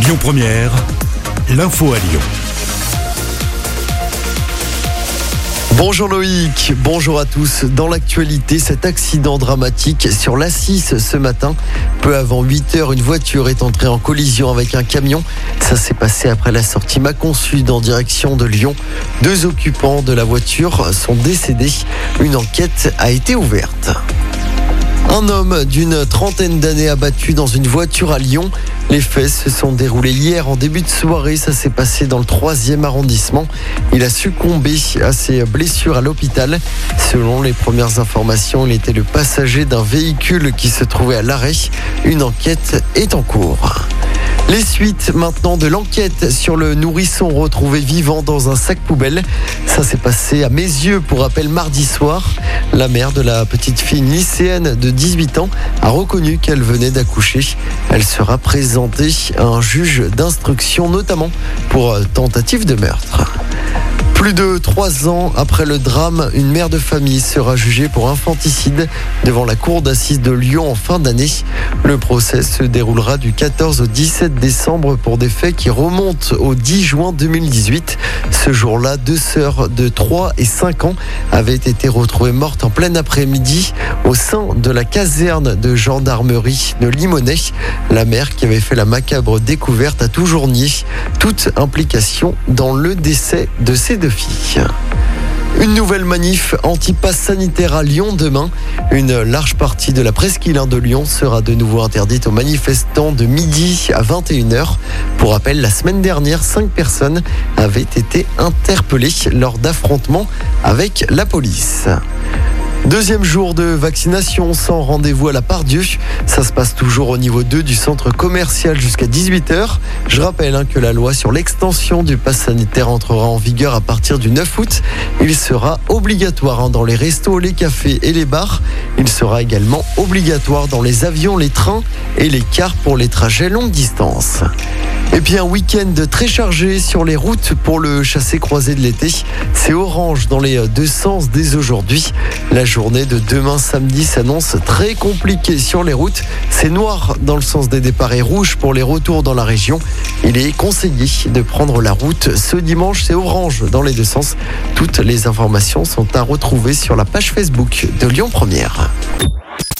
Lyon Première, l'info à Lyon. Bonjour Loïc, bonjour à tous. Dans l'actualité, cet accident dramatique sur l'A6 ce matin. Peu avant 8 heures, une voiture est entrée en collision avec un camion. Ça s'est passé après la sortie Macon Sud en direction de Lyon. Deux occupants de la voiture sont décédés. Une enquête a été ouverte. Un homme d'une trentaine d'années abattu dans une voiture à Lyon. Les faits se sont déroulés hier en début de soirée. Ça s'est passé dans le troisième arrondissement. Il a succombé à ses blessures à l'hôpital. Selon les premières informations, il était le passager d'un véhicule qui se trouvait à l'arrêt. Une enquête est en cours. Les suites maintenant de l'enquête sur le nourrisson retrouvé vivant dans un sac poubelle. Ça s'est passé à mes yeux pour rappel mardi soir. La mère de la petite fille lycéenne de 18 ans a reconnu qu'elle venait d'accoucher. Elle sera présentée à un juge d'instruction notamment pour tentative de meurtre. Plus de trois ans après le drame, une mère de famille sera jugée pour infanticide devant la cour d'assises de Lyon en fin d'année. Le procès se déroulera du 14 au 17 décembre pour des faits qui remontent au 10 juin 2018. Ce jour-là, deux sœurs de 3 et 5 ans avaient été retrouvées mortes en plein après-midi au sein de la caserne de gendarmerie de Limonest. La mère qui avait fait la macabre découverte a toujours nié toute implication dans le décès de ses deux filles. Une nouvelle manif anti-pass sanitaire à Lyon demain. Une large partie de la presqu'île de Lyon sera de nouveau interdite aux manifestants de midi à 21h. Pour rappel, la semaine dernière, cinq personnes avaient été interpellées lors d'affrontements avec la police. Deuxième jour de vaccination sans rendez-vous à la part Dieu. Ça se passe toujours au niveau 2 du centre commercial jusqu'à 18h. Je rappelle hein, que la loi sur l'extension du pass sanitaire entrera en vigueur à partir du 9 août. Il sera obligatoire hein, dans les restos, les cafés et les bars. Il sera également obligatoire dans les avions, les trains et les cars pour les trajets longue distance. Et puis un week-end très chargé sur les routes pour le chassé-croisé de l'été. C'est orange dans les deux sens dès aujourd'hui. La journée de demain samedi s'annonce très compliquée sur les routes. C'est noir dans le sens des départs et rouge pour les retours dans la région. Il est conseillé de prendre la route ce dimanche. C'est orange dans les deux sens. Toutes les informations sont à retrouver sur la page Facebook de Lyon Première.